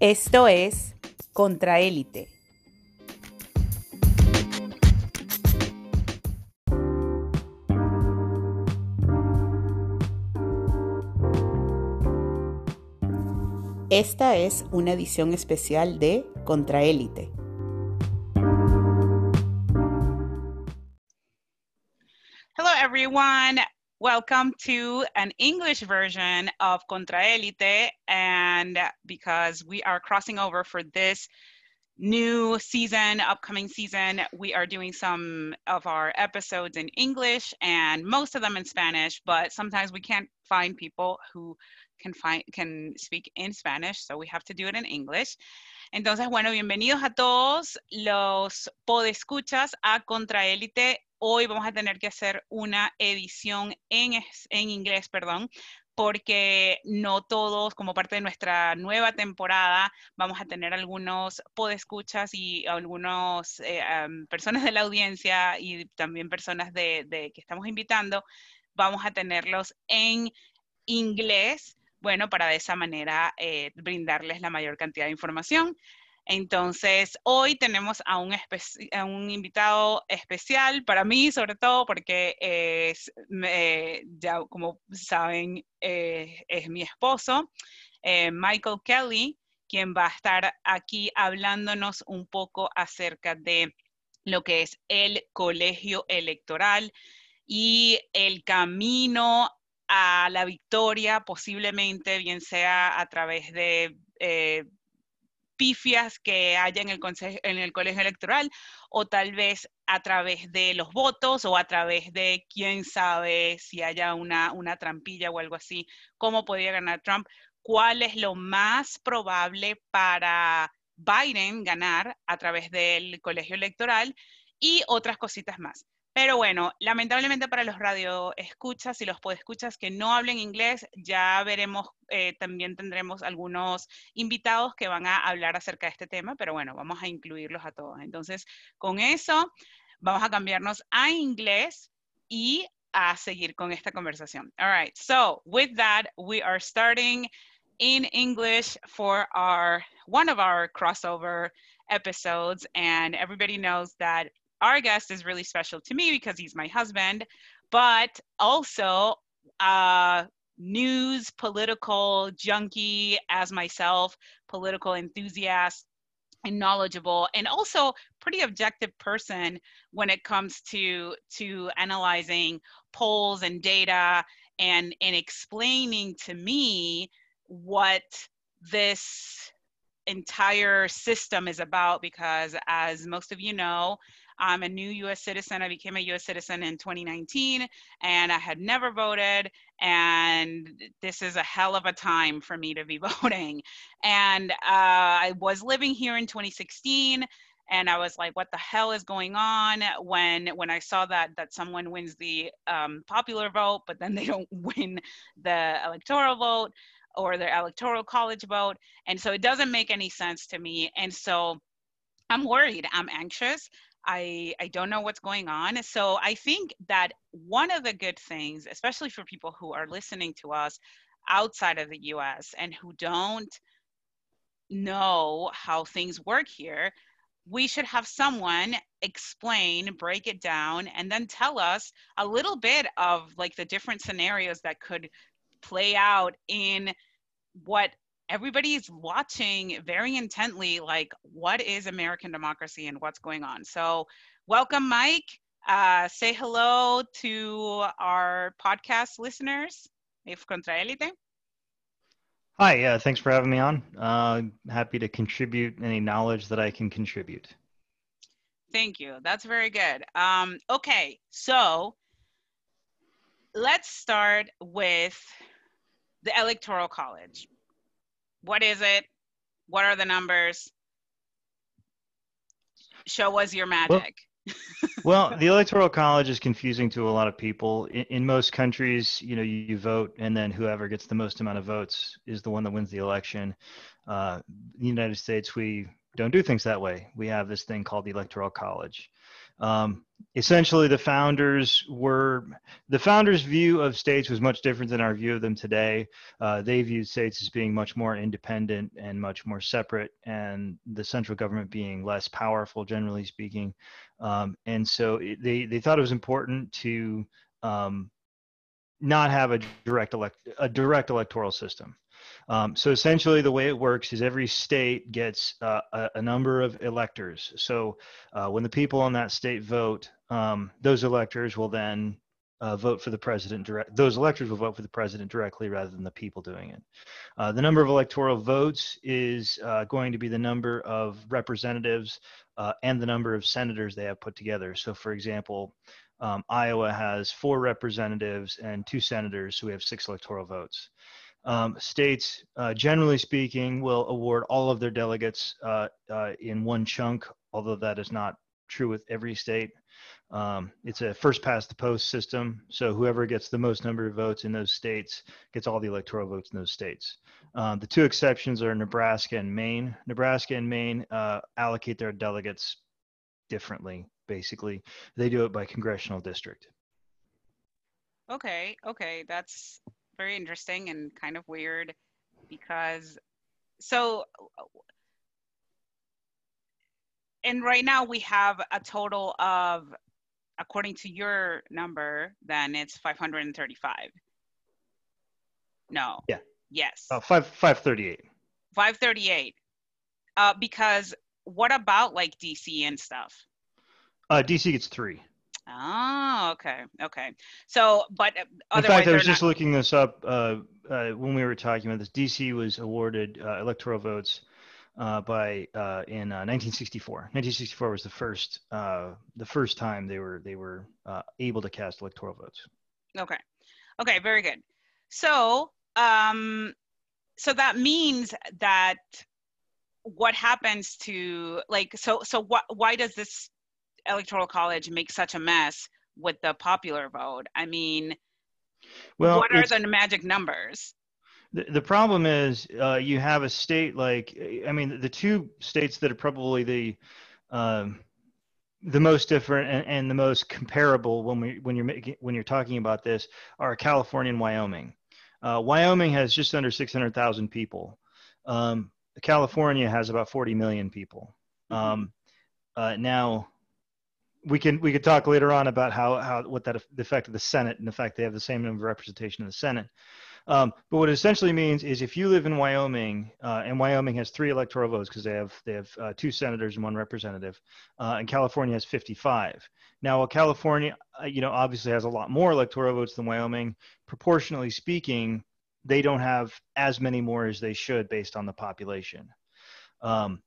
Esto es Contraélite. Esta es una edición especial de Contraélite. Hello, everyone. Welcome to an English version of Contraelite. And because we are crossing over for this new season, upcoming season, we are doing some of our episodes in English and most of them in Spanish, but sometimes we can't find people who can find can speak in Spanish, so we have to do it in English. Entonces, bueno, bienvenidos a todos los podescuchas a Contraélite hoy vamos a tener que hacer una edición en, en inglés, perdón, porque no todos, como parte de nuestra nueva temporada, vamos a tener algunos podescuchas y algunas eh, personas de la audiencia y también personas de, que estamos invitando, vamos a tenerlos en inglés, bueno, para de esa manera eh, brindarles la mayor cantidad de información. Entonces, hoy tenemos a un, invitado especial para mí, sobre todo porque es, ya como saben, eh, es mi esposo, eh, Michael Kelly, quien va a estar aquí hablándonos un poco acerca de lo que es el colegio electoral y el camino a la victoria, posiblemente, bien sea a través de eh, pifias que haya en el, en el colegio electoral o tal vez a través de los votos o a través de quién sabe si haya una, una trampilla o algo así, cómo podría ganar Trump, cuál es lo más probable para Biden ganar a través del colegio electoral y otras cositas más. Pero bueno, lamentablemente para los radioescuchas y los podescuchas que no hablen inglés, ya veremos, eh, también tendremos algunos invitados que van a hablar acerca de este tema, pero bueno, vamos a incluirlos a todos. Entonces, con eso, vamos a cambiarnos a inglés y a seguir con esta conversación. All right, so with that, we are starting in English for our one of our crossover episodes, and everybody knows that our guest is really special to me because he's my husband, but also uh, news, political junkie as myself, political enthusiast, and knowledgeable, and also pretty objective person when it comes to to analyzing polls and data and and explaining to me what this entire system is about because as most of you know I'm a new US citizen. I became a US citizen in 2019 and I had never voted. And this is a hell of a time for me to be voting. And uh, I was living here in 2016 and I was like, "What the hell is going on?" When when I saw that that someone wins the um, popular vote, but then they don't win the electoral vote or the electoral college vote, and so it doesn't make any sense to me. And so I'm worried. I'm anxious. I, I don't know what's going on. So I think that one of the good things, especially for people who are listening to us outside of the US and who don't know how things work here, we should have someone explain, break it down, and then tell us a little bit of like the different scenarios that could play out in what everybody's watching very intently like what is american democracy and what's going on? So welcome mike. Uh, say hello to our podcast listeners if hi yeah thanks for having me on. Uh, happy to contribute any knowledge that i can contribute. Thank you. That's very good. Um, okay so let's start with the electoral college what is it? What are the numbers? Show us your magic. Well, well, the electoral college is confusing to a lot of people. In, in most countries, you know, you, you, vote, and then whoever gets the most amount of votes is the one that wins the election. Uh, in the United States, we don't do things that way. We have this thing called the electoral college. Um, essentially, the founders were the founders' view of states was much different than our view of them today. Uh, they viewed states as being much more independent and much more separate, and the central government being less powerful, generally speaking. Um, and so it, they they thought it was important to um, not have a direct elect a direct electoral system. Um, so essentially, the way it works is every state gets uh, a, a, number of electors. So uh, when the people in that state vote, um, those electors will then uh, vote for the president direct. Those electors will vote for the president directly rather than the people doing it. Uh, the number of electoral votes is uh, going to be the number of representatives uh, and the number of senators they have put together. So, for example, um, Iowa has four representatives and two senators, so we have six electoral votes. Um, states, uh, generally speaking, will award all of their delegates uh, uh, in one chunk, although that is not true with every state. Um, it's a first past the post system, so whoever gets the most number of votes in those states gets all the electoral votes in those states. Um, the two exceptions are Nebraska and Maine. Nebraska and Maine uh, allocate their delegates differently basically. They do it by congressional district. Okay, okay, that's very interesting and kind of weird because so and right now we have a total of according to your number then it's 535 no. Yeah. Yes. Uh, 5 538 538 uh because what about like dc and stuff? Uh, DC gets three. Oh, okay, okay. So, but in fact, I was just not... looking this up uh, uh, when we were talking about this. DC was awarded uh, electoral votes uh, by uh, in 1964. 1964 was the first the first time they were they were able to cast electoral votes. Okay, okay, very good. So, um, so that means that what happens to like so so what why does this electoral college make such a mess with the popular vote? I mean, well, what are the magic numbers? The, the problem is uh, you have a state like, I mean, the two states that are probably the um, the most different and, and, the most comparable when we when you're making when you're talking about this are California and Wyoming. Uh, Wyoming has just under 600,000 people. Um, California has about 40 million people. Mm-hmm. Um, uh, now, we can we could talk later on about how how what that the effect of the Senate and the fact they have the same number of representation in the Senate. Um, but what it essentially means is if you live in Wyoming, uh, and Wyoming has three electoral votes because they have they have uh, two senators and one representative, uh, and California has 55. Now, while California, uh, you know, obviously has a lot more electoral votes than Wyoming, proportionally speaking, they don't have as many more as they should based on the population. Um,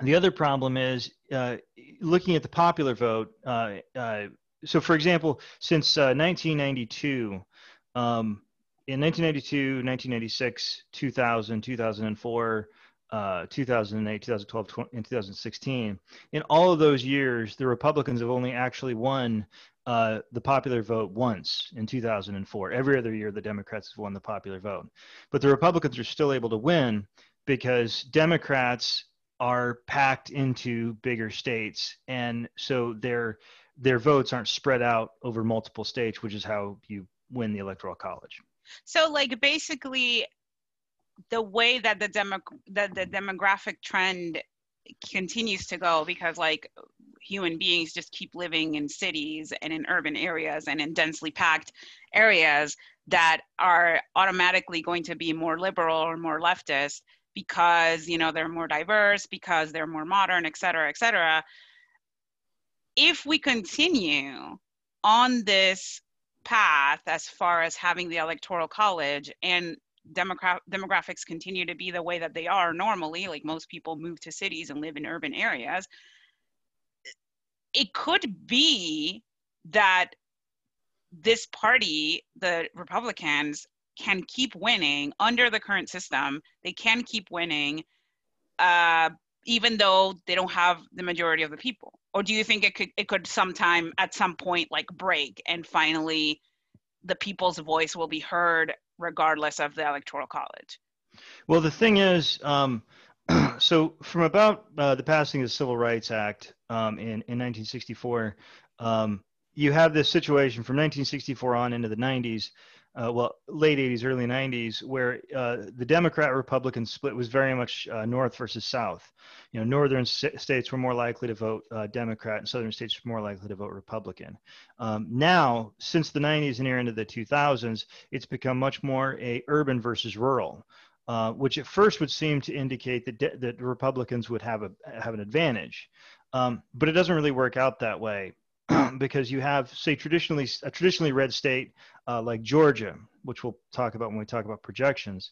the other problem is uh, looking at the popular vote. Uh, uh, so, for example, since 1992, uh, um, in 1992, 1996, 2000, 2004, uh, 2008, 2012, and 2016, in all of those years, the Republicans have only actually won uh, the popular vote once in 2004. Every other year, the Democrats have won the popular vote. But the Republicans are still able to win because Democrats are packed into bigger states. And so their their votes aren't spread out over multiple states which is how you win the electoral college. So like basically the way that the demo that the demographic trend continues to go because like human beings just keep living in cities and in urban areas and in densely packed areas that are automatically going to be more liberal or more leftist because you know they're more diverse because they're more modern et cetera et cetera. If we continue on this path as far as having the electoral college and demogra- demographics continue to be the way that they are normally like most people move to cities and live in urban areas it could be that this party the republicans can keep winning under the current system. They can keep winning, uh, even though they don't have the majority of the people. Or do you think it could it could sometime at some point like break and finally the people's voice will be heard regardless of the electoral college? Well, the thing is, um, so from about uh, the passing of the Civil Rights Act um, in in 1964. Um, you have this situation from 1964 on into the 90s uh, well, late 80s, early 90s, where uh, the Democrat Republican split was very much uh, North versus South. You know, northern st- states were more likely to vote uh, Democrat, and southern states were more likely to vote Republican. Um, now, since the 90s and near into the 2000s, it's become much more a urban versus rural. Uh, which at first would seem to indicate that, de- that Republicans would have a have an advantage, um, but it doesn't really work out that way. Because you have, say, traditionally a traditionally red state uh, like Georgia, which we'll talk about when we talk about projections.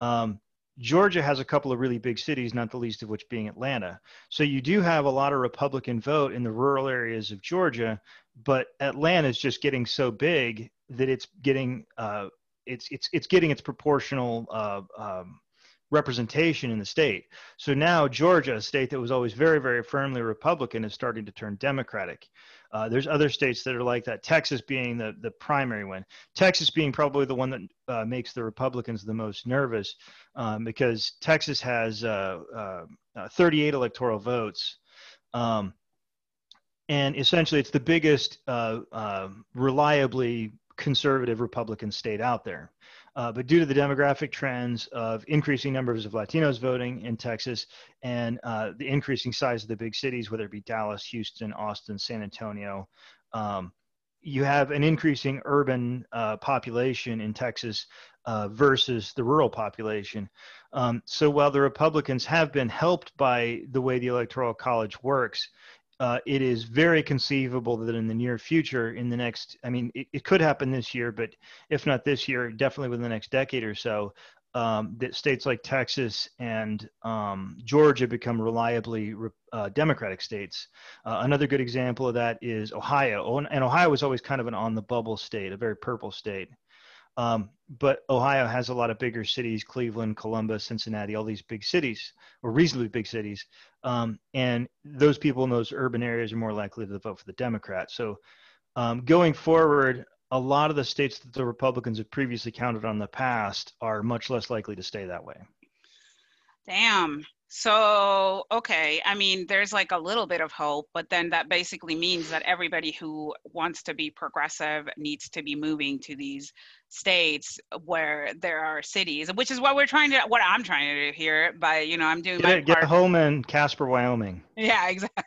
Um, Georgia has a couple of really big cities, not the least of which being Atlanta. So you do have a lot of Republican vote in the rural areas of Georgia, but Atlanta is just getting so big that it's getting uh, it's it's it's getting its proportional uh, um, representation in the state. So now Georgia, a state that was always very, very firmly Republican, is starting to turn Democratic. Uh, there's other states that are like that. Texas being the the primary one. Texas being probably the one that uh, makes the Republicans the most nervous um, because Texas has uh, uh, uh 38 electoral votes. Um, and essentially, it's the biggest uh, reliably conservative Republican state out there. Uh, but due to the demographic trends of increasing numbers of Latinos voting in Texas and uh, the increasing size of the big cities, whether it be Dallas, Houston, Austin, San Antonio, um, you have an increasing urban uh, population in Texas uh, versus the rural population. Um, so while the Republicans have been helped by the way the Electoral College works, uh, it is very conceivable that in the near future, in the next, I mean, it, it, could happen this year, but if not this year, definitely within the next decade or so, um, that states like Texas and um, Georgia become reliably uh, Democratic states. Uh, another good example of that is Ohio. And Ohio was always kind of an on the bubble state, a very purple state. Um, but Ohio has a lot of bigger cities, Cleveland, Columbus, Cincinnati, all these big cities, or reasonably big cities. Um, and those people in those urban areas are more likely to vote for the Democrats. So um, going forward, a lot of the states that the Republicans have previously counted on in the past are much less likely to stay that way. Damn. So, okay, I mean, there's like a little bit of hope, but then that basically means that everybody who wants to be progressive needs to be moving to these states where there are cities, which is what we're trying to, what I'm trying to do here. By you know, I'm doing get, my get home in Casper, Wyoming. Yeah, exactly.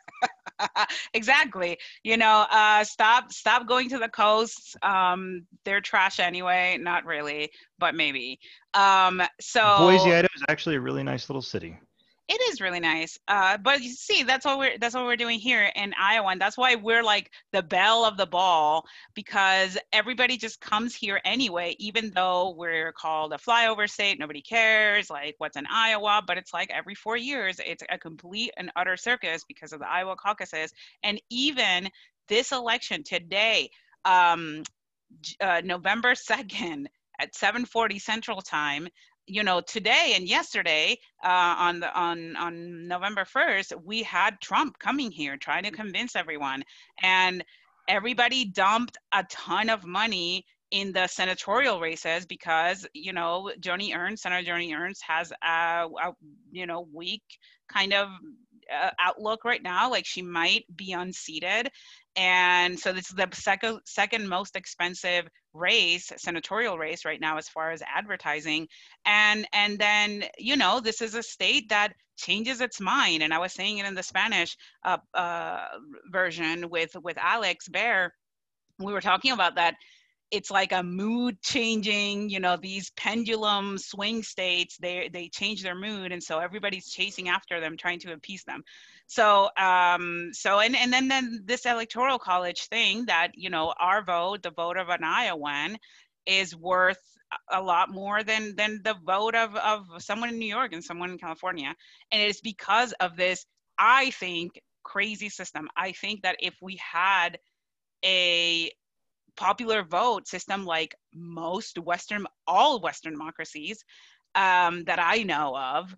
exactly. You know, uh, stop stop going to the coast. Um, they're trash anyway. Not really, but maybe. Um, so Boise, Idaho is actually a really nice little city it is really nice. Uh, but you see, that's what we're that's what we're doing here in Iowa, and that's why we're like the belle of the ball because everybody just comes here anyway. Even though we're called a flyover state, nobody cares. Like, what's in Iowa? But it's like every four years, it's a complete and utter circus because of the Iowa caucuses, and even this election today, um, uh, November second at 7:40 Central Time, you know today and yesterday uh, on the on on november 1st we had trump coming here trying to convince everyone. And everybody dumped a ton of money in the senatorial races because you know joni ernst senator joni ernst has a, a you know weak kind of uh, outlook right now like she might be unseated. And so this is the second second most expensive race senatorial race right now as far as advertising. And and then you know this is a state that changes its mind. And i was saying it in the spanish uh, uh, version with with alex bear. We were talking about that it's like a mood changing you know these pendulum swing states they they change their mood and so everybody's chasing after them trying to appease them. So um so and and then then this electoral college thing that you know our vote the vote of an iowan is worth a lot more than than the vote of of someone in new york and someone in california. And it's because of this i think crazy system. I think that if we had a popular vote system like most Western, all Western democracies um, that I know of,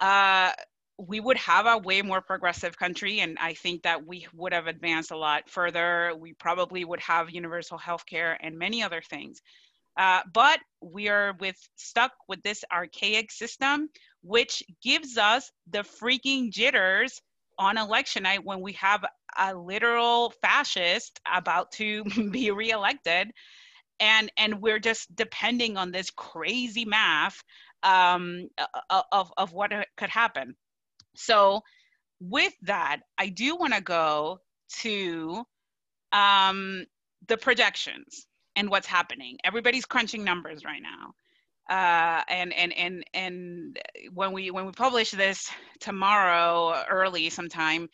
uh, we would have a way more progressive country. And I think that we would have advanced a lot further. We probably would have universal health care and many other things. Uh, but we are with stuck with this archaic system, which gives us the freaking jitters on election night when we have a literal fascist about to be reelected. And and we're just depending on this crazy math um, of, of what could happen. So with that i do want to go to um, the projections and what's happening. Everybody's crunching numbers right now uh, and and and and when we when we publish this tomorrow early sometime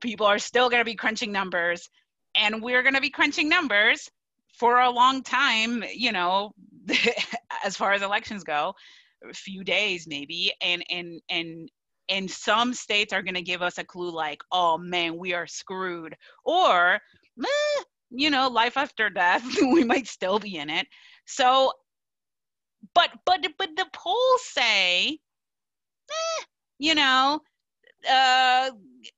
people are still going to be crunching numbers and we're going to be crunching numbers for a long time you know as far as elections go a few days maybe and and and and some states are going to give us a clue like oh man we are screwed or eh, you know life after death we might still be in it. So but but but the polls say eh, you know uh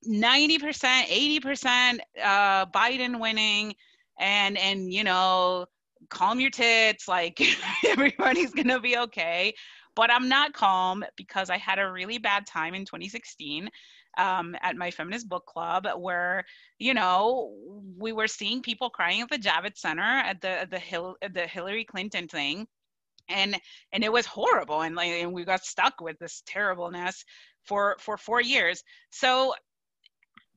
90%, 80% uh, Biden winning, and and you know, calm your tits, like everybody's gonna be okay. But I'm not calm because I had a really bad time in 2016 um, at my feminist book club where you know we were seeing people crying at the Javits Center at the the Hill the Hillary Clinton thing and and it was horrible and like and we got stuck with this terribleness for for four years so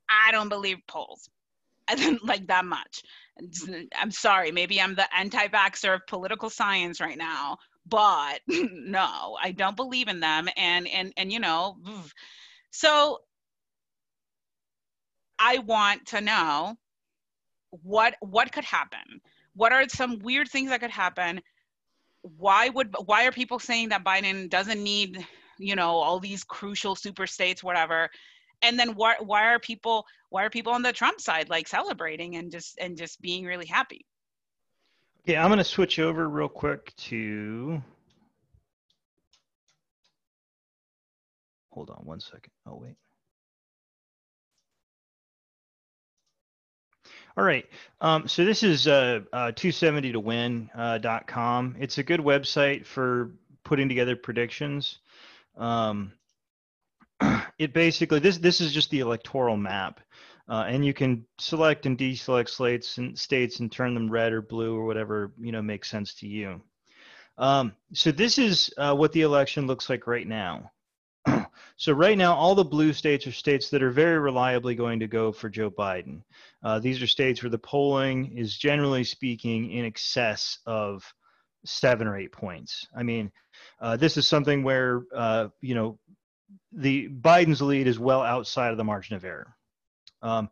I don't believe polls. I didn't like that much. I'm sorry, maybe I'm the anti-vaxxer of political science right now, but no, I don't believe in them. And and and you know, so I want to know what what could happen. What are some weird things that could happen? Why would why are people saying that Biden doesn't need, you know, all these crucial super states, whatever? and then why why are people why are people on the Trump side like celebrating and just and just being really happy? Yeah, I'm going to switch over real quick to. Hold on one second. Oh wait. All right. Um, so this is uh, uh, 270 to win.com. Uh, it's a good website for putting together predictions. Um, it basically this this is just the electoral map, uh, and you can select and deselect slates and states and turn them red or blue or whatever you know makes sense to you. Um, so this is uh, what the election looks like right now. So right now, all the blue states are states that are very reliably going to go for Joe Biden. Uh, these are states where the polling is generally speaking in excess of seven or eight points. I mean, uh, this is something where uh, you know the Biden's lead is well outside of the margin of error. Um,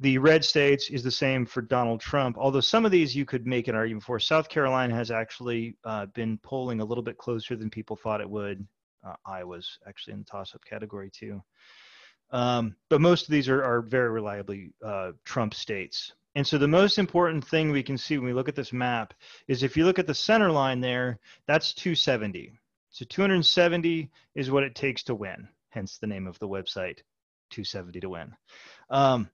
the red states is the same for Donald Trump, although some of these you could make an argument for. South Carolina has actually uh, been polling a little bit closer than people thought it would. Uh, Iowa's actually in the toss-up category too. Um, but most of these are, are very reliably uh, Trump states. And so the most important thing we can see when we look at this map is if you look at the center line there, that's 270. So 270 is what it takes to win, hence the name of the website, 270 to win. Um,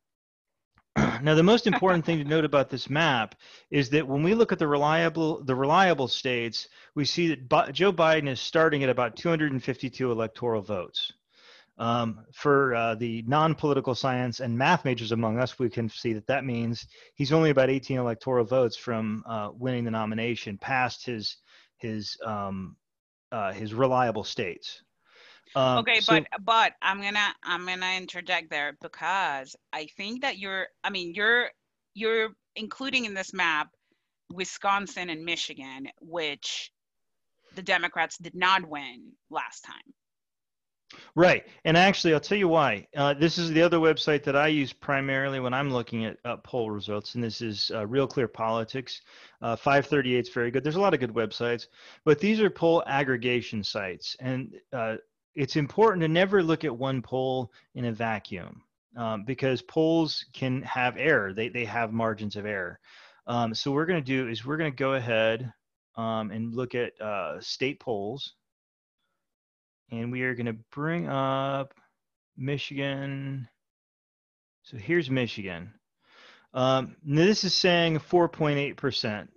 now, the most important thing to note about this map is that when we look at the reliable the reliable states, we see that Joe Biden is starting at about 252 electoral votes. Um, for uh, the non-political science and math majors among us, we can see that that means he's only about 18 electoral votes from uh, winning the nomination, past his his um, uh, his reliable states. Um, okay, so, but but I'm gonna I'm gonna interject there because I think that you're I mean you're you're including in this map Wisconsin and Michigan, which the Democrats did not win last time. Right. And actually, I'll tell you why. Uh, this is the other website that I use primarily when I'm looking at uh, poll results, and this is uh, Real Clear Politics. Uh, 538 is very good. There's a lot of good websites, but these are poll aggregation sites. And uh, it's important to never look at one poll in a vacuum um, because polls can have error, they, they have margins of error. Um, so, what we're going to do is we're going to go ahead um, and look at uh, state polls and we are going to bring up Michigan. So here's Michigan. Um, this is saying 4.8%.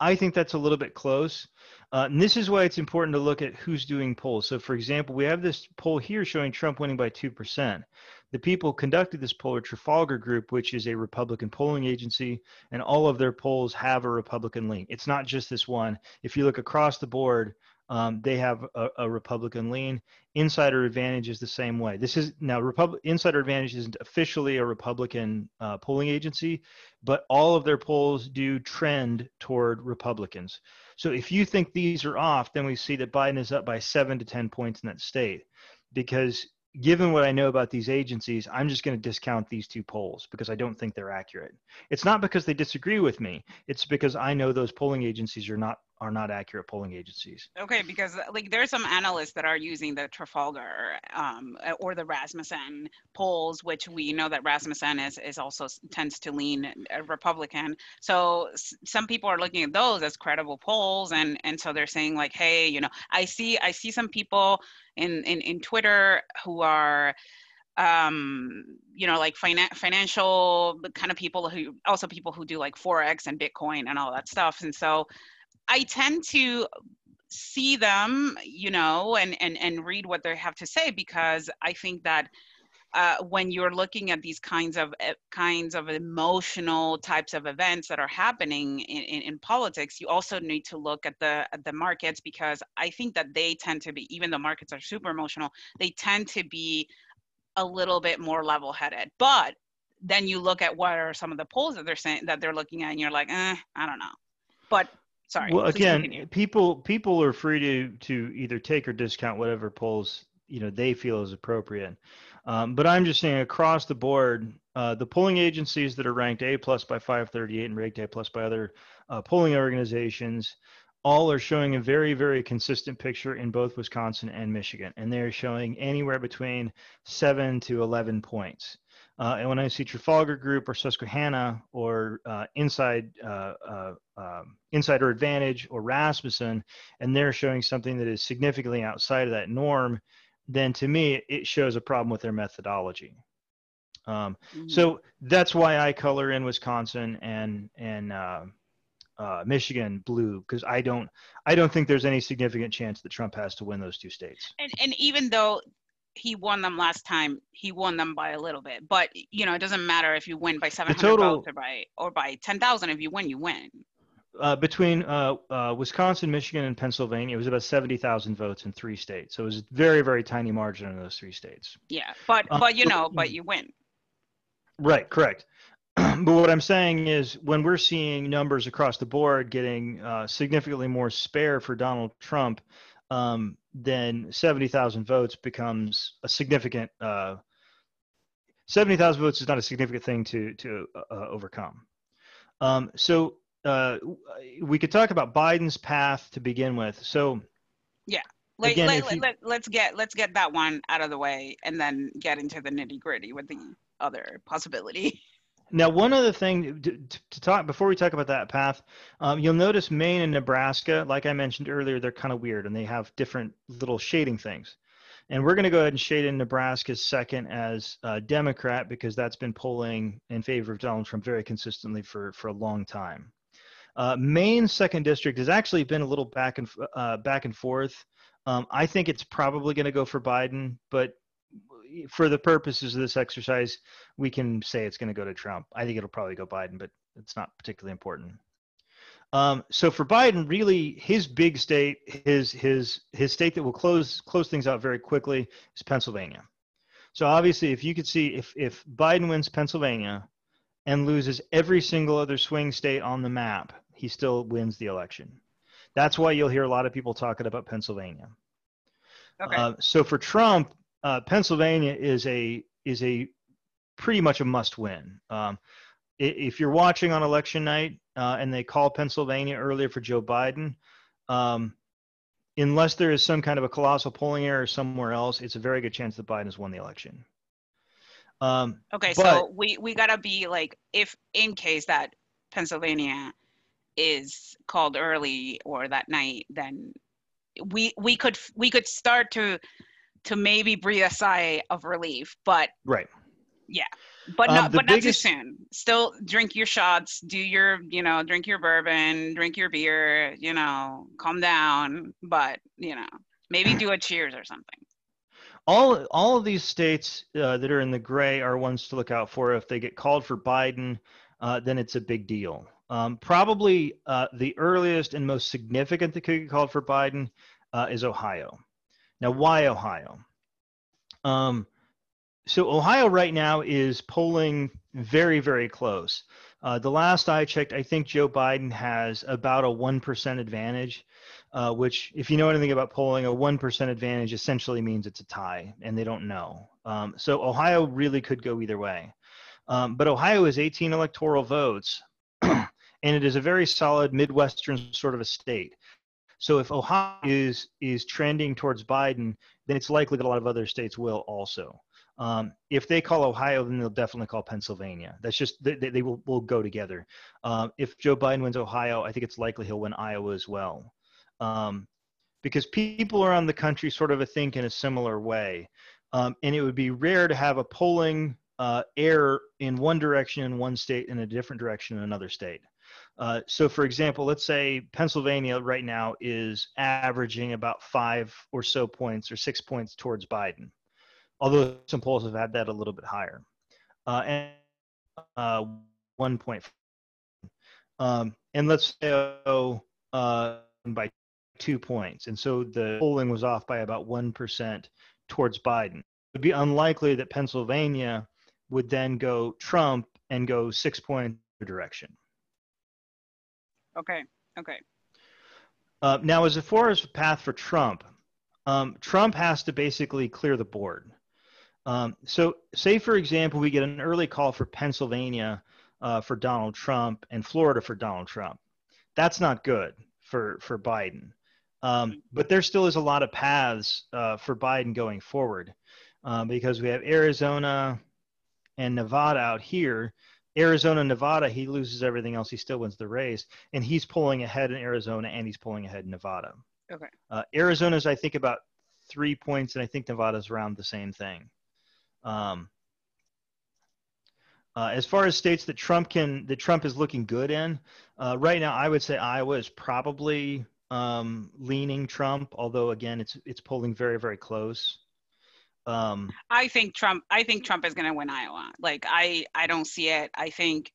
I think that's a little bit close. Uh, and this is why it's important to look at who's doing polls. So, for example, we have this poll here showing Trump winning by 2%. The people conducted this poll are Trafalgar Group, which is a Republican polling agency, and all of their polls have a Republican lean. It's not just this one. If you look across the board, um, they have a, a, Republican lean. Insider Advantage is the same way. This is now Republic. Insider Advantage isn't officially a Republican uh, polling agency, but all of their polls do trend toward Republicans. So if you think these are off, then we see that Biden is up by seven to ten points in that state, because given what I know about these agencies, I'm just going to discount these two polls because I don't think they're accurate. It's not because they disagree with me. It's because I know those polling agencies are not are not accurate polling agencies. Okay, because like there's some analysts that are using the Trafalgar um, or the Rasmussen polls, which we know that Rasmussen is, is also tends to lean Republican. So s- some people are looking at those as credible polls, and and so they're saying like, hey, you know, I see I see some people in in, in Twitter who are um you know like finan- financial kind of people who also people who do like forex and bitcoin and all that stuff and so I tend to see them, you know, and and and read what they have to say because I think that uh, when you're looking at these kinds of uh, kinds of emotional types of events that are happening in, in, in, politics, you also need to look at the at the markets because I think that they tend to be, even though markets are super emotional, they tend to be a little bit more level-headed. But then you look at what are some of the polls that they're saying that they're looking at, and you're like, eh, I don't know. But Sorry. Well, again, people people are free to to either take or discount whatever polls you know they feel is appropriate. Um, but I'm just saying across the board, uh, the polling agencies that are ranked A plus by 538 and ranked A plus by other uh, polling organizations, all are showing a very very consistent picture in both Wisconsin and Michigan, and they're showing anywhere between seven to 11 points. Uh, and when I see Trafalgar Group or Susquehanna or uh, Inside uh, uh um, Insider Advantage or Rasmussen, and they're showing something that is significantly outside of that norm, then to me it shows a problem with their methodology. Um, mm-hmm. So that's why I color in Wisconsin and and uh, uh, Michigan blue because I don't I don't think there's any significant chance that Trump has to win those two states. And and even though he won them last time. He won them by a little bit, but you know it doesn't matter if you win by 700 votes or by or by 10,000. If you win, you win. Uh, between uh, uh, Wisconsin, Michigan, and Pennsylvania, it was about 70,000 votes in three states. So it was a very, very tiny margin in those three states. Yeah, but uh, but you know, but you win. Right, correct. but what I'm saying is, when we're seeing numbers across the board getting uh, significantly more spare for Donald Trump, um, then 70,000 votes becomes a significant. Uh, 70,000 votes is not a significant thing to to uh, uh, overcome. Um, so uh, we could talk about Biden's path to begin with. So yeah, like, again, let, you, let, let's get let's get that one out of the way and then get into the nitty gritty with the other possibility. Now, one other thing to, to, talk before we talk about that path, um, you'll notice Maine and Nebraska, like I mentioned earlier, they're kind of weird and they have different little shading things. And we're going to go ahead and shade in Nebraska second as a Democrat because that's been polling in favor of Donald Trump very consistently for, for a long time. Uh, Maine's second district has actually been a little back and uh, back and forth. Um, I think it's probably going to go for Biden, but for the purposes of this exercise, we can say it's going to go to Trump. I think it'll probably go Biden, but it's not particularly important. Um, so for Biden, really, his big state, his his his state that will close close things out very quickly is Pennsylvania. So obviously, if you could see if if Biden wins Pennsylvania and loses every single other swing state on the map, he still wins the election. That's why you'll hear a lot of people talking about Pennsylvania. Okay. Uh, so for Trump, uh, Pennsylvania is a is a pretty much a must win. Um, if you're watching on election night uh, and they call Pennsylvania earlier for Joe Biden, um, unless there is some kind of a colossal polling error somewhere else, it's a very good chance that Biden has won the election. Um, okay, but, so we we gotta be like, if in case that Pennsylvania is called early or that night, then we we could we could start to to maybe breathe a sigh of relief. But right, Yeah, but Um, not but not too soon. Still drink your shots, do your you know drink your bourbon, drink your beer. You know, calm down. But you know, maybe do a cheers or something. all all of these states uh, that are in the gray are ones to look out for. If they get called for Biden, uh, then it's a big deal. Um, probably uh, the earliest and most significant that could get called for Biden uh, is Ohio. Now, why Ohio? Um, so Ohio right now is polling very, very close. Uh, the last I checked, I think Joe Biden has about a one percent advantage uh, which, if you know anything about polling, a 1% advantage essentially means it's a tie, and they don't know. Um, so Ohio really could go either way. Um, but Ohio is 18 electoral votes, and it is a very solid Midwestern sort of a state. So if Ohio is is trending towards Biden, then it's likely that a lot of other states will also. Um, if they call Ohio, then they'll definitely call Pennsylvania. That's just they, they will, will go together. Um, if Joe Biden wins Ohio, I think it's likely he'll win Iowa as well um, because people around the country sort of think in a similar way. Um, and it would be rare to have a polling uh, error in one direction in one state and a different direction in another state. Uh, so, for example, let's say Pennsylvania right now is averaging about five or so points or six points towards Biden, although some polls have had that a little bit higher. Uh, and uh, one point. Um, and let's say oh, uh, by two points. And so the polling was off by about 1% towards Biden. It would be unlikely that Pennsylvania would then go Trump and go six points in direction. Okay. Okay. Uh, now, as far as path for Trump, um, Trump has to basically clear the board. Um, so, say for example, we get an early call for Pennsylvania uh, for Donald Trump and Florida for Donald Trump. That's not good for for Biden. Um, but there still is a lot of paths uh, for Biden going forward uh, because we have Arizona and Nevada out here. Arizona, Nevada, he loses everything else. He still wins the race, and he's pulling ahead in Arizona and he's pulling ahead in Nevada. Okay. Uh, Arizona's, I think, about three points, and I think Nevada's around the same thing. Um, uh, as far as states that Trump can, that Trump is looking good in, uh, right now, I would say Iowa is probably um, leaning Trump, although again, it's it's polling very very close. Um, I think Trump. I think Trump is going to win Iowa. Like I, I don't see it. I think,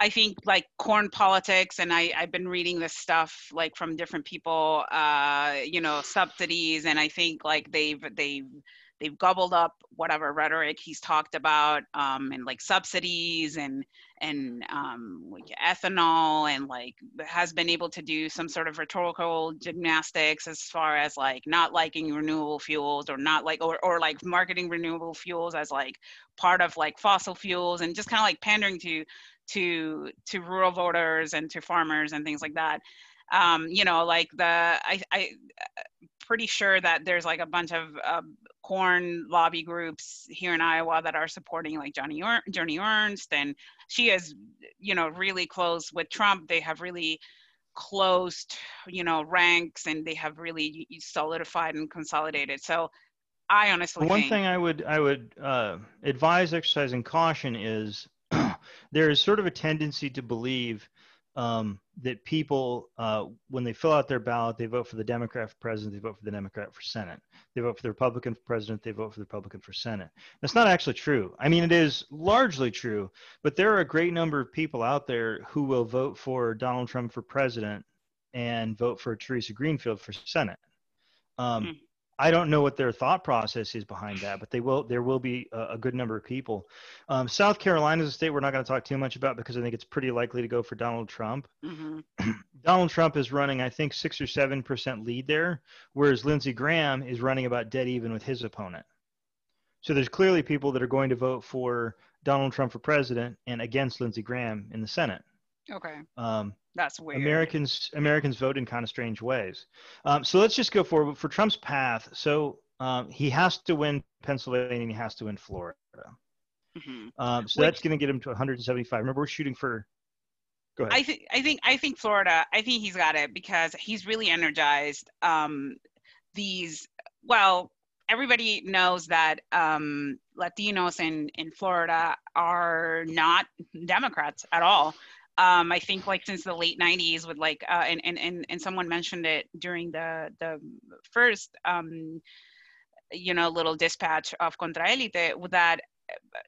I think like corn politics, and I, I've been reading this stuff like from different people. Uh, you know, subsidies, and I think like they've they've they've gobbled up whatever rhetoric he's talked about, um, and like subsidies and and um, like ethanol, and like has been able to do some sort of rhetorical gymnastics as far as like not liking renewable fuels or not like or, or like marketing renewable fuels as like part of like fossil fuels and just kind of like pandering to to to rural voters and to farmers and things like that um you know like the i i pretty sure that there's like a bunch of uh, corn lobby groups here in Iowa that are supporting like Johnny er- Johnny Ernst, and she is, you know, really close with Trump. They have really closed, you know, ranks, and they have really solidified and consolidated. So, I honestly one think, thing I would I would uh, advise exercising caution is there is sort of a tendency to believe um, that people, uh, when they fill out their ballot, they vote for the Democrat for president, they vote for the Democrat for Senate. They vote for the Republican for president, they vote for the Republican for Senate. That's not actually true. I mean, it is largely true, but there are a great number of people out there who will vote for Donald Trump for president and vote for Theresa Greenfield for Senate. Um, Mm. I don't know what their thought process is behind that, but they will. There will be a, a good number of people. Um, South Carolina is a state we're not going to talk too much about because I think it's pretty likely to go for Donald Trump. Mhm. Donald Trump is running, I think, six or seven percent lead there, whereas Lindsey Graham is running about dead even with his opponent. So there's clearly people that are going to vote for Donald Trump for president and against Lindsey Graham in the Senate. okay, Um, that's weird. Americans Americans vote in kind of strange ways. Um, so let's just go forward for Trump's path. So um, he has to win Pennsylvania and he has to win Florida. Mhm. Um, so Which- that's going to get him to 175. Remember, we're shooting for. Go ahead. I think I think I think Florida. I think he's got it because he's really energized. Um, these well, everybody knows that um, Latinos in, in Florida are not Democrats at all. Um, I think like since the late 90s with like, uh, and, and, and, and someone mentioned it during the, the first, um, you know, little dispatch of Contraélite that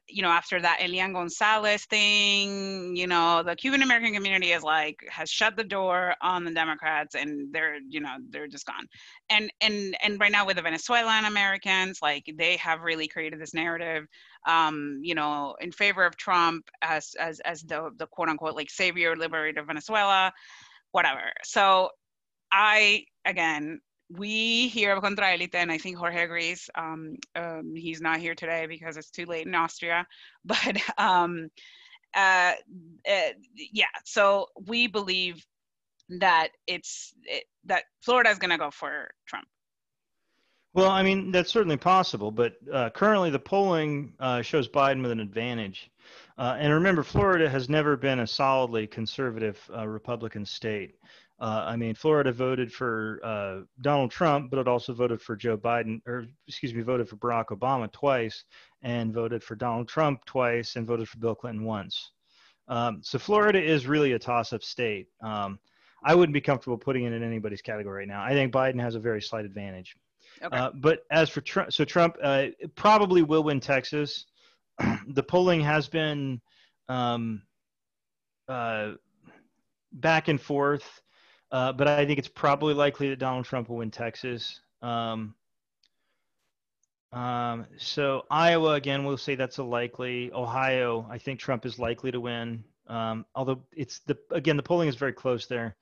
you know, after that Elian Gonzalez thing, you know, the Cuban American community is like has shut the door on the Democrats, and they're, you know, they're just gone. And and and right now with the Venezuelan Americans, like they have really created this narrative, um, you know, in favor of Trump as as as the the quote unquote like savior liberator of Venezuela, whatever. So I again we here at Contraélite, and I think Jorge agrees. Um, um, he's not here today because it's too late in Austria, but um, uh, uh, yeah. So we believe that it's it, that Florida is going to go for Trump. Well, I mean that's certainly possible, but uh, currently the polling uh, shows Biden with an advantage. Uh, and remember, Florida has never been a solidly conservative uh, Republican state. Uh, I mean, Florida voted for uh, Donald Trump, but it also voted for Joe Biden, or excuse me, voted for Barack Obama twice, and voted for Donald Trump twice, and voted for Bill Clinton once. Um, so Florida is really a toss-up state. Um, I wouldn't be comfortable putting it in anybody's category right now. I think Biden has a very slight advantage. Okay. Uh, but as for Trump, so Trump uh, probably will win Texas. the polling has been um, uh, back and forth. Uh, but I think it's probably likely that Donald Trump will win Texas. Um, um, so Iowa again, we'll say that's a likely. Ohio, I think Trump is likely to win. Um, although it's the again the polling is very close there.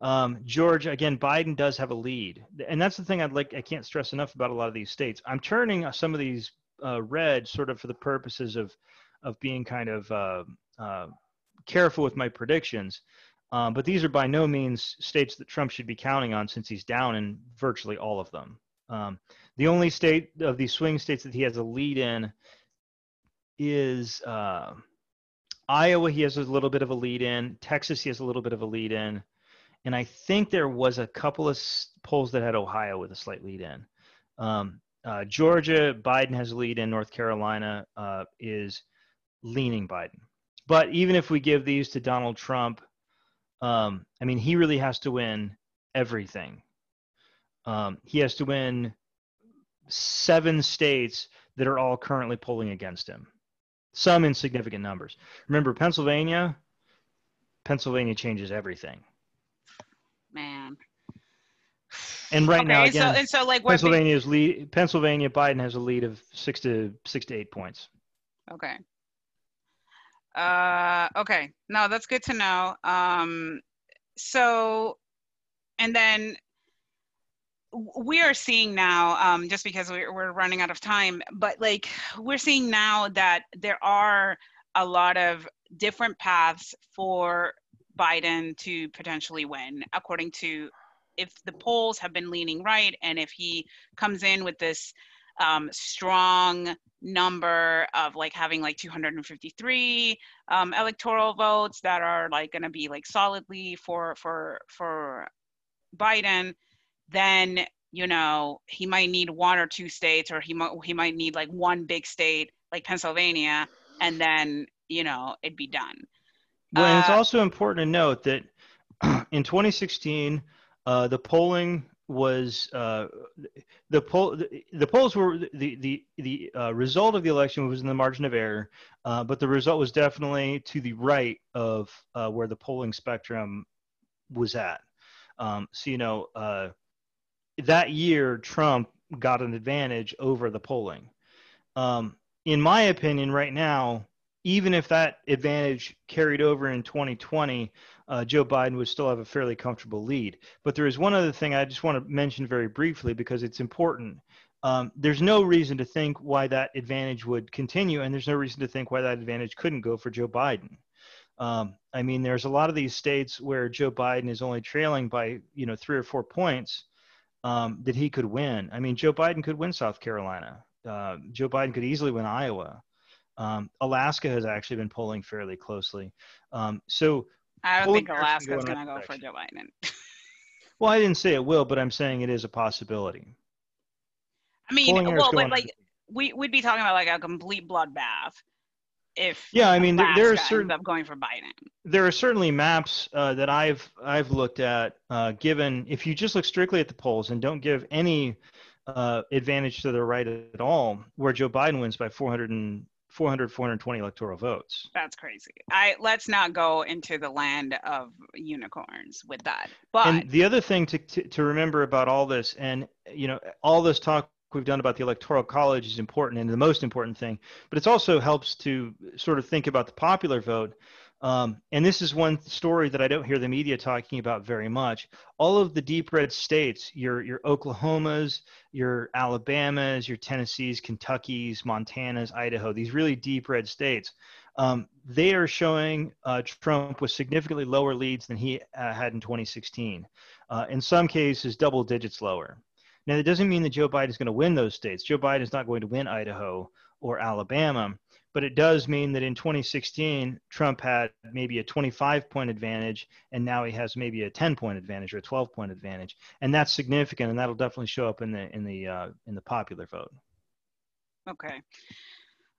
Um, Georgia again, Biden does have a lead, and that's the thing I'd like. I can't stress enough about a lot of these states. I'm turning some of these uh, red sort of for the purposes of of being kind of uh, uh, careful with my predictions. Um, but these are by no means states that Trump should be counting on since he's down in virtually all of them. Um, the only state of these swing states that he has a lead in is uh, Iowa. He has a little bit of a lead in. Texas, he has a little bit of a lead in. And I think there was a couple of polls that had Ohio with a slight lead in. Um, uh, Georgia, Biden has a lead in. North Carolina uh, is leaning Biden. But even if we give these to Donald Trump, um, I mean, he really has to win everything. Um, he has to win seven states that are all currently polling against him, some in significant numbers. Remember, Pennsylvania, Pennsylvania changes everything. Man. And right okay, now, again, so, and so like Pennsylvania's lead. Pennsylvania, Biden has a lead of six to six to eight points. Okay. Uh, okay, no, that's good to know. Um, so, and then we are seeing now, um, just because we're, we're running out of time, but like we're seeing now that there are a lot of different paths for Biden to potentially win, according to if the polls have been leaning right and if he comes in with this um, strong number of like having like 253 um, electoral votes that are like going to be like solidly for for for Biden, then you know he might need one or two states, or he might he might need like one big state like Pennsylvania, and then you know it'd be done. Well, uh, it's also important to note that in 2016, uh, the polling was uh, the poll the, polls were the the the uh, result of the election was in the margin of error, uh, but the result was definitely to the right of uh, where the polling spectrum was at. Um, so you know uh, that year Trump got an advantage over the polling. Um, in my opinion, right now, even if that advantage carried over in 2020, uh, Joe Biden would still have a fairly comfortable lead. But there is one other thing I just want to mention very briefly because it's important. Um, there's no reason to think why that advantage would continue, and there's no reason to think why that advantage couldn't go for Joe Biden. Um, I mean, there's a lot of these states where Joe Biden is only trailing by you know three or four points um, that he could win. I mean, Joe Biden could win South Carolina. Uh, Joe Biden could easily win Iowa. Um, Alaska has actually been polling fairly closely. Um, so I don't think Alaska is going to go for Joe Biden. well, I didn't say it will, but I'm saying it is a possibility. I mean, Polling well, but like we we'd be talking about like a complete bloodbath if Yeah, I mean, there- there are certain- up going for Biden. there are certainly maps uh, that I've I've looked at. Uh, given if you just look strictly at the polls and don't give any uh, advantage to the right at all, where Joe Biden wins by 400 and 400 420 electoral votes. That's crazy. I let's not go into the land of unicorns with that. But and the other thing to, to to remember about all this, and you know, all this talk we've done about the electoral college is important and the most important thing, but it also helps to sort of think about the popular vote. Um, and this is one story that I don't hear the media talking about very much. All of the deep red states, your your Oklahomas, your Alabamas, your Tennessees, Kentuckys, Montanas, Idaho, these really deep red states, um, they are showing uh, Trump with significantly lower leads than he uh, had in 2016. Uh, in some cases, double digits lower. Now, that doesn't mean that Joe Biden is going to win those states. Joe Biden is not going to win Idaho or Alabama, but it does mean that in 2016, Trump had maybe a 25 point advantage, and now he has maybe a 10 point advantage or a 12 point advantage, and that's significant, and that'll definitely show up in the in the uh, in the popular vote. okay.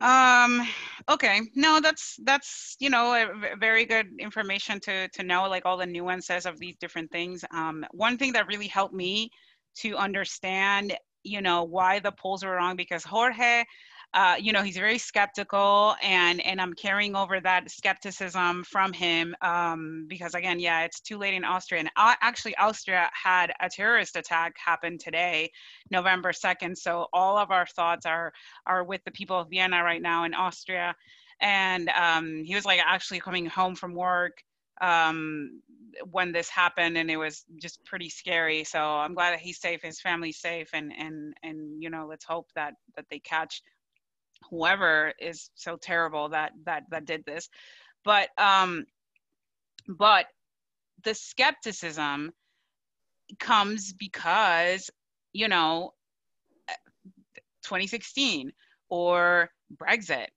Um okay. No, that's that's you know very good information to to know like all the nuances of these different things. Um one thing that really helped me to understand, you know, why the polls were wrong because Jorge uh, you know, he's very skeptical, and and I'm carrying over that skepticism from him um, because again, yeah, it's too late in Austria, and uh, actually, Austria had a terrorist attack happen today, November 2nd. So all of our thoughts are are with the people of Vienna right now in Austria, and um, he was like actually coming home from work um, when this happened, and it was just pretty scary. So I'm glad that he's safe, his family's safe, and and and you know, let's hope that that they catch whoever is so terrible that that that did this. But um but the skepticism comes because you know 2016 or brexit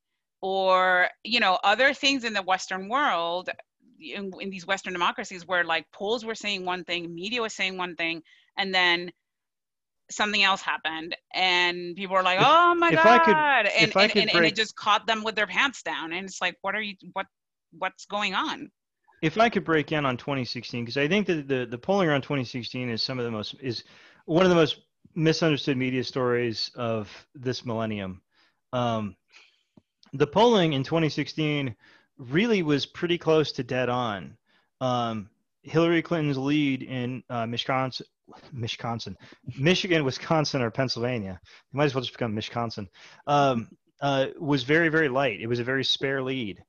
or you know other things in the western world in, in these western democracies where like polls were saying one thing media was saying one thing and then something else happened and people were like If- oh my if god I could- and, if I and, could and, and it just caught them with their pants down and it's like what are you what what's going on if I could break in on 2016, because I think that the, the polling around 2016 is some of the most is one of the most misunderstood media stories of this millennium. Um, the polling in 2016 really was pretty close to dead on. Um, Hillary Clinton's lead in uh, Wisconsin, Wisconsin, Michigan, Wisconsin, or Pennsylvania, you might as well just become Wisconsin, um, uh, was very, very light. It was a very spare lead.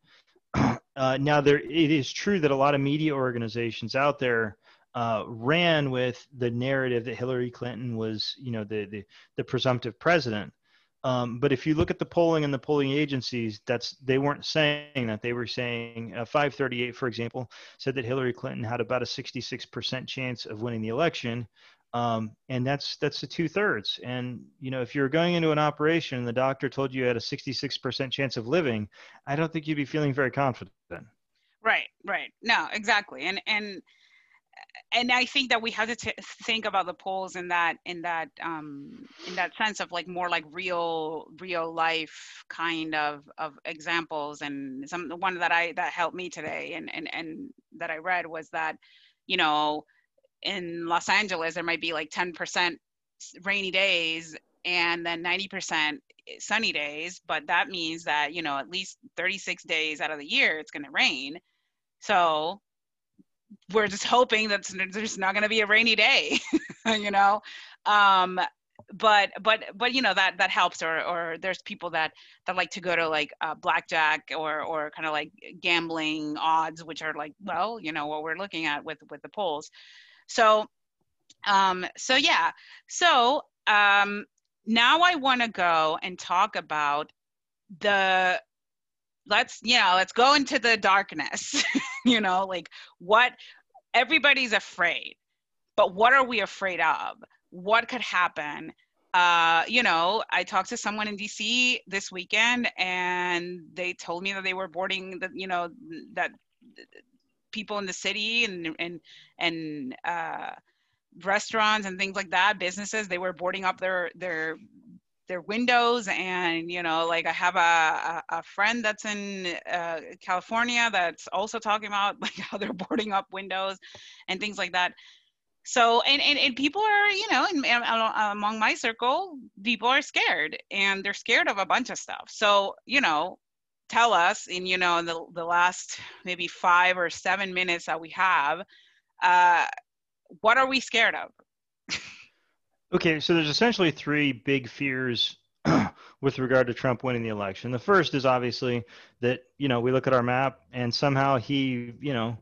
Uh, now, there it is true that a lot of media organizations out there uh, ran with the narrative that Hillary Clinton was, you know, the the, the presumptive president. Um, but if you look at the polling and the polling agencies, that's they weren't saying that. They were saying uh, 538, for example, said that Hillary Clinton had about a 66% chance of winning the election, um, and that's that's the two thirds. And you know, if you're going into an operation and the doctor told you you had a 66% chance of living, I don't think you'd be feeling very confident. right right no exactly and and and i think that we have to t- think about the polls in that in that um in that sense of like more like real real life kind of of examples. And some the one that i that helped me today and and and that i read was that you know in los angeles there might be like 10% rainy days and then 90% sunny days but that means that you know at least 36 days out of the year it's going to rain. So we're just hoping that there's not going to be a rainy day you know? Um but but but you know that that helps or or there's people that that like to go to like uh, blackjack or or kind of like gambling odds which are like well you know what we're looking at with with the polls. So um so yeah. So um now i want to go and talk about the let's you know let's go into the darkness you know like what everybody's afraid but what are we afraid of? What could happen? Uh, you know i talked to someone in dc this weekend and they told me that they were boarding the you know that people in the city and and and uh, restaurants and things like that businesses they were boarding up their their their windows and you know like i have a, a, a friend that's in uh, california that's also talking about like how they're boarding up windows and things like that. So and, and, and people are you know in, in, among my circle people are scared and they're scared of a bunch of stuff. So you know tell us in you know in the, the last maybe five or seven minutes that we have uh, what are we scared of okay so there's essentially three big fears with regard to trump winning the election the first is obviously that you know we look at our map and somehow he you know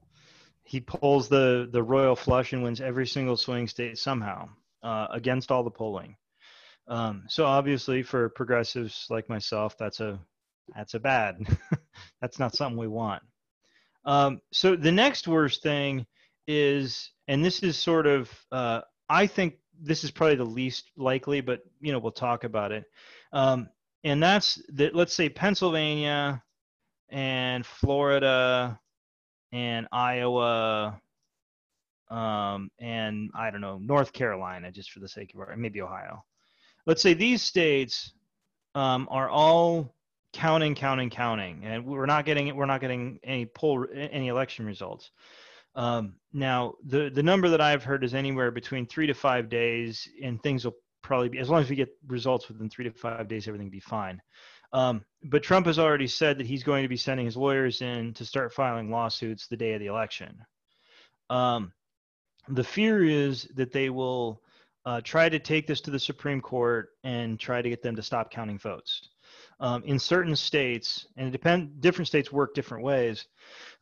he pulls the the royal flush and wins every single swing state somehow uh, against all the polling um, so obviously for progressives like myself that's a that's a bad. that's not something we want. Um, so the next worst thing is, and this is sort of, uh, I think this is probably the least likely, but you know we'll talk about it. Um, and that's that. Let's say Pennsylvania and Florida and Iowa um, and I don't know North Carolina, just for the sake of it, maybe Ohio. Let's say these states um, are all counting, counting, counting, and we're not getting we're not getting any poll any election results. Um, now, the the number that I've heard is anywhere between three to five days, and things will probably be as long as we get results within three to five days, everything will be fine. Um, but Trump has already said that he's going to be sending his lawyers in to start filing lawsuits the day of the election. Um, the fear is that they will uh, try to take this to the Supreme Court and try to get them to stop counting votes um, in certain states, and depend different states work different ways,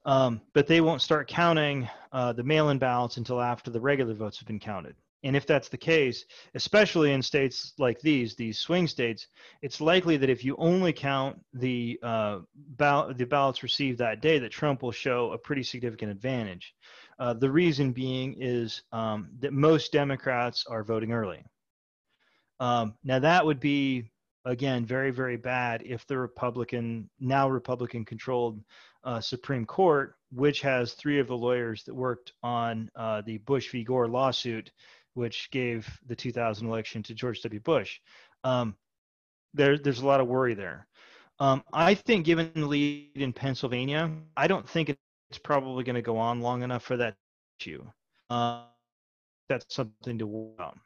um, but they won't start counting uh, the mail-in ballots until after the regular votes have been counted. And if that's the case, especially in states like these, these swing states, it's likely that if you only count the uh, ball- the ballots received that day, that Trump will show a pretty significant advantage. Uh, the reason being is um, that most Democrats are voting early. Um, now that would be again very very bad if the republican now republican controlled uh, supreme court which has three of the lawyers that worked on uh, the bush v. Gore lawsuit which gave the 2000 election to george w. Bush. Um, there, there's a lot of worry there. Um, i think given the lead in pennsylvania i don't think it's probably going to go on long enough for that issue. Uh, that's something to worry about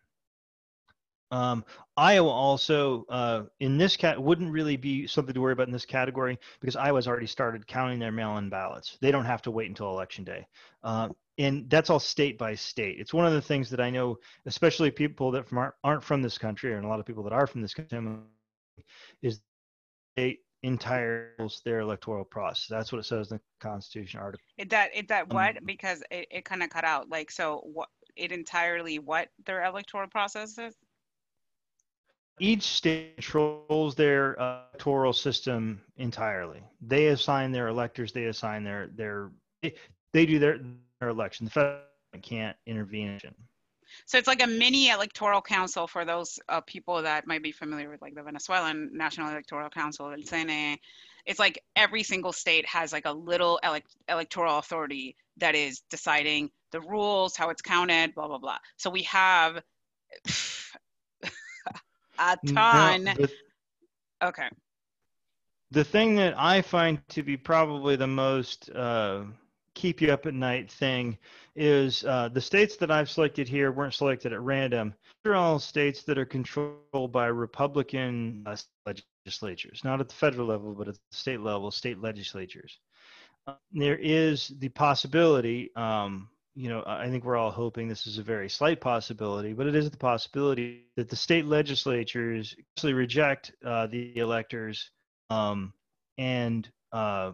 um, Iowa also uh, in this cat wouldn't really be something to worry about in this category because Iowa's already started counting their mail-in ballots. They don't have to wait until election day, uh, and that's all state by state. It's one of the things that I know, especially people that from aren't, aren't from this country, and a lot of people that are from this country, is they entire their electoral process. That's what it says in the Constitution article. It that it that what um, because it, it kind of cut out. Like so, what it entirely what their electoral process is each state controls their electoral system entirely. They assign their electors. They assign their their they do their, their election. The federal can't intervene. So it's like a mini electoral council for those uh, people that might be familiar with like the Venezuelan National Electoral Council, El. It's like every single state has like a little elect- electoral authority that is deciding the rules, how it's counted, blah blah blah. So we have a ton. the, okay. The thing that I find to be probably the most uh, keep you up at night thing is uh, the states that I've selected here weren't selected at random. They're all states that are controlled by Republican uh, legislatures, not at the federal level, but at the state level, state legislatures. Uh, there is the possibility um, you know, I think we're all hoping this is a very slight possibility, but it is the possibility that the state legislatures actually reject uh, the electors um, and uh,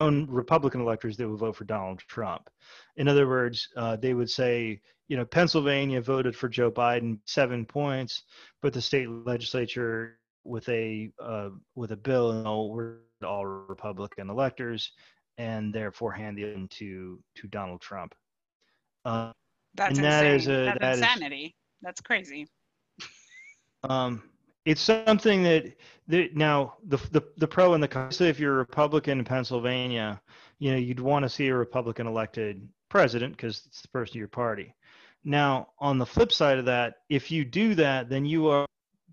own Republican electors that would vote for Donald Trump. In other words, uh, they would say, you know, Pennsylvania voted for Joe Biden seven points, but the state legislature with a uh, with a bill, and we're all Republican electors, and therefore hand it to to Donald Trump. Uh, That's insane. That is a, That's that insanity. Is, That's crazy. um, it's something that, that now the, the the pro and the con. So if you're a Republican in Pennsylvania, you know you'd want to see a Republican elected president because it's the person of your party. Now, on the flip side of that, if you do that, then you are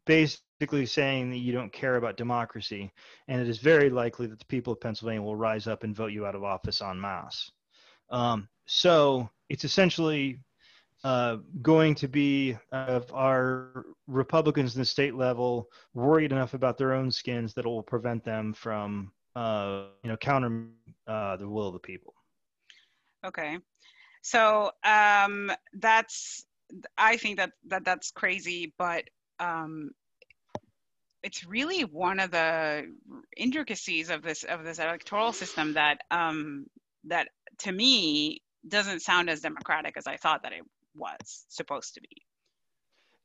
basically saying that you don't care about democracy, and it is very likely that the people of Pennsylvania will rise up and vote you out of office en masse. Um, so it's essentially uh, going to be of our Republicans in the state level worried enough about their own skins that it will prevent them from, uh, you know, counter uh, the will of the people. Okay, so um, that's I think that that that's crazy, but um, it's really one of the intricacies of this of this electoral system that um, that to me doesn't sound as democratic as I thought that it was supposed to be.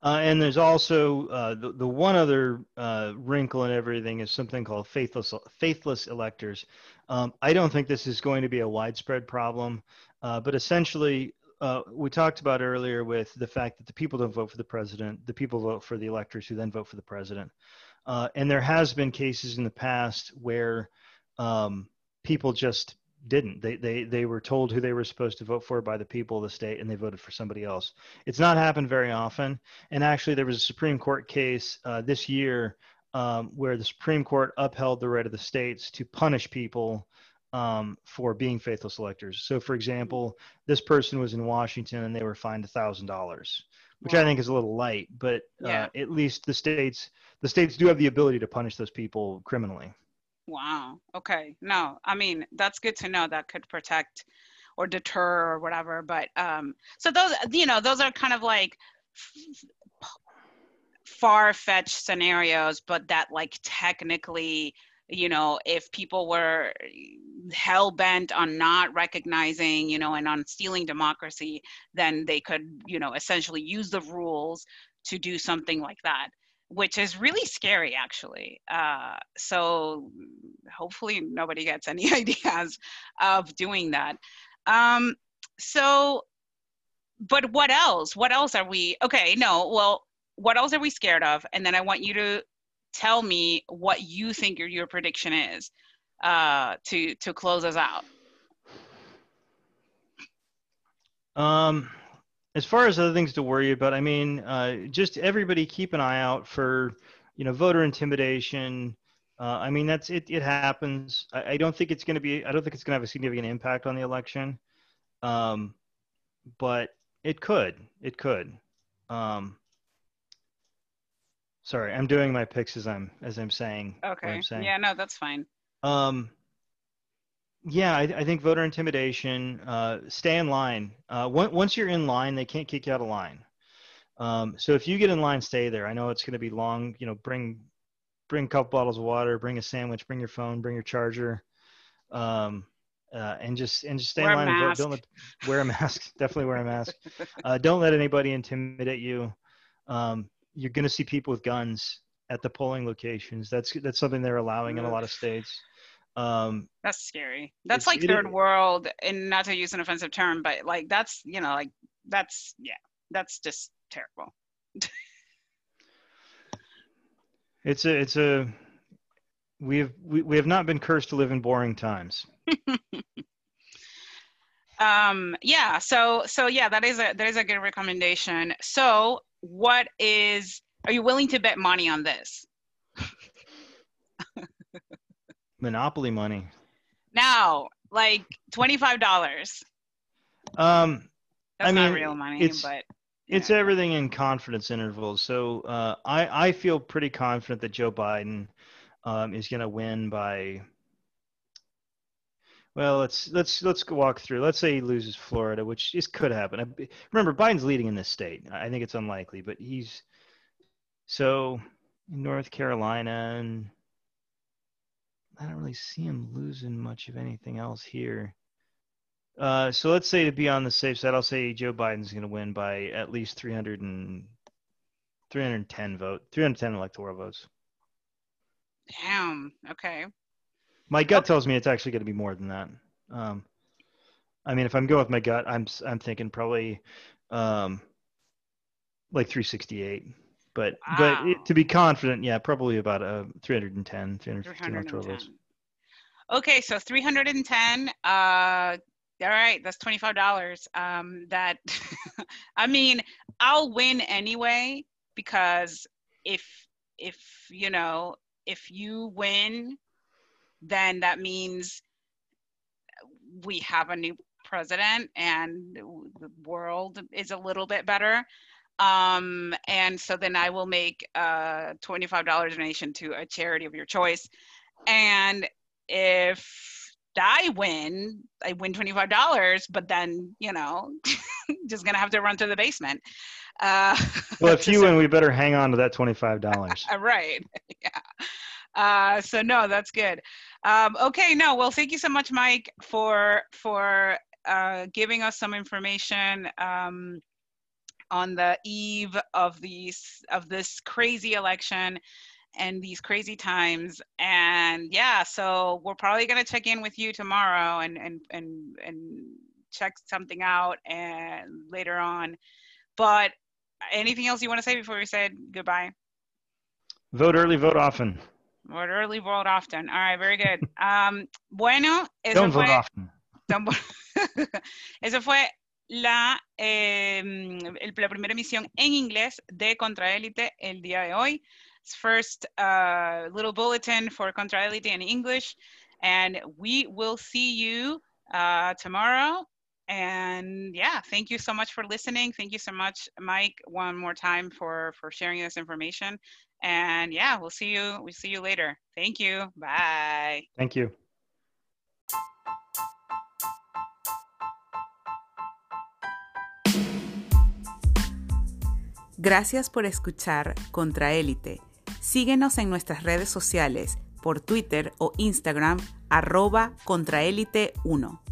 Uh, and there's also uh, the, the one other uh, wrinkle in everything is something called faithless faithless electors. Um, I don't think this is going to be a widespread problem, uh, but essentially, uh, we talked about earlier with the fact that the people don't vote for the president, the people vote for the electors who then vote for the president. Uh, and there has been cases in the past where um, people just didn't. They, they, they were told who they were supposed to vote for by the people of the state and they voted for somebody else. It's not happened very often. And actually, there was a Supreme Court case uh, this year um, where the Supreme Court upheld the right of the states to punish people um, for being faithless electors. So, for example, this person was in Washington and they were fined a $1,000, which wow. I think is a little light, but uh, at least the states the states do have the ability to punish those people criminally. Wow. Okay. No, I mean, that's good to know that could protect or deter or whatever. But um, so those, you know, those are kind of like far fetched scenarios, but that like technically, you know, if people were hell bent on not recognizing, you know, and on stealing democracy, then they could, you know, essentially use the rules to do something like that which is really scary actually. Uh, so hopefully nobody gets any ideas of doing that. Um, so, but what else? What else are we? Okay, no, well, what else are we scared of? And then I want you to tell me what you think your, your prediction is uh, to to close us out. Um, as far as other things to worry about, I mean, uh, just everybody keep an eye out for, you know, voter intimidation. Uh, I mean, that's it. It happens. I, I don't think it's going to be. I don't think it's going to have a significant impact on the election, um, but it could. It could. Um, sorry, I'm doing my picks as I'm as I'm saying. Okay. I'm saying. Yeah. No, that's fine. Um, yeah, I, I, think voter intimidation. Uh, stay in line. Uh, once you're in line, they can't kick you out of line. Um, so if you get in line, stay there. I know it's going to be long. You know, bring bring a couple bottles of water, bring a sandwich, bring your phone, bring your charger, um, uh, and just and just stay wear in line and vote. Don't let, wear a mask. Definitely wear a mask. Uh, don't let anybody intimidate you. Um, you're going to see people with guns at the polling locations. That's that's something they're allowing in a lot of states. Um, that's scary. That's like third world, and not to use an offensive term, but like that's you know like that's yeah, that's just terrible. it's a it's a we have we, we have not been cursed to live in boring times. um yeah so so yeah that is a that is a good recommendation so what is are you willing to bet money on this Monopoly money. Now, like twenty-five dollars. Um, That's I mean, not real money, it's, but it's know. everything in confidence intervals. So uh, I I feel pretty confident that Joe Biden um, is going to win by. Well, let's let's let's walk through. Let's say he loses Florida, which is could happen. Remember, Biden's leading in this state. I think it's unlikely, but he's so in North Carolina and I don't really see him losing much of anything else here. Uh, so let's say to be on the safe side, I'll say Joe Biden's going to win by at least 300 and 310 vote, 310 electoral votes. Damn. Okay. My gut okay. tells me it's actually going to be more than that. Um, I mean, if I'm going with my gut, I'm I'm thinking probably um, like 368. But wow. but it, to be confident, yeah, probably about uh, 310, 310. Okay, so 310. Uh, all right, that's $25. Um, that, I mean, I'll win anyway because if if you know if you win, then that means we have a new president and the world is a little bit better. Um, and so then I will make a $25 donation to a charity of your choice. And if I win, I win $25, but then, you know, just gonna have to run to the basement. Uh, well, if you win, we better hang on to that $25. right. Yeah. Uh, so no, that's good. Um, okay, no, well, thank you so much, Mike, for for uh, giving us some information um, on the eve of these of this crazy election and these crazy times. And yeah, so we're probably gonna check in with you tomorrow and and and and check something out and later on. But anything else you want to say before we say goodbye? Vote early, vote often. Vote early, vote often. All right, very good. Um, bueno, eso Don't fue, vote often. eso fue la, eh, la primera emisión en inglés de Contraélite el día de hoy. First uh, little bulletin for Contraélite in English. And we will see you uh, tomorrow. And yeah, thank you so much for listening. Thank you so much, Mike, one more time for, for sharing this information. And yeah, we'll see you. We'll see you later. Thank you. Bye. Thank you. Gracias por escuchar Contraélite. Síguenos en nuestras redes sociales por Twitter o Instagram arroba contraélite 1.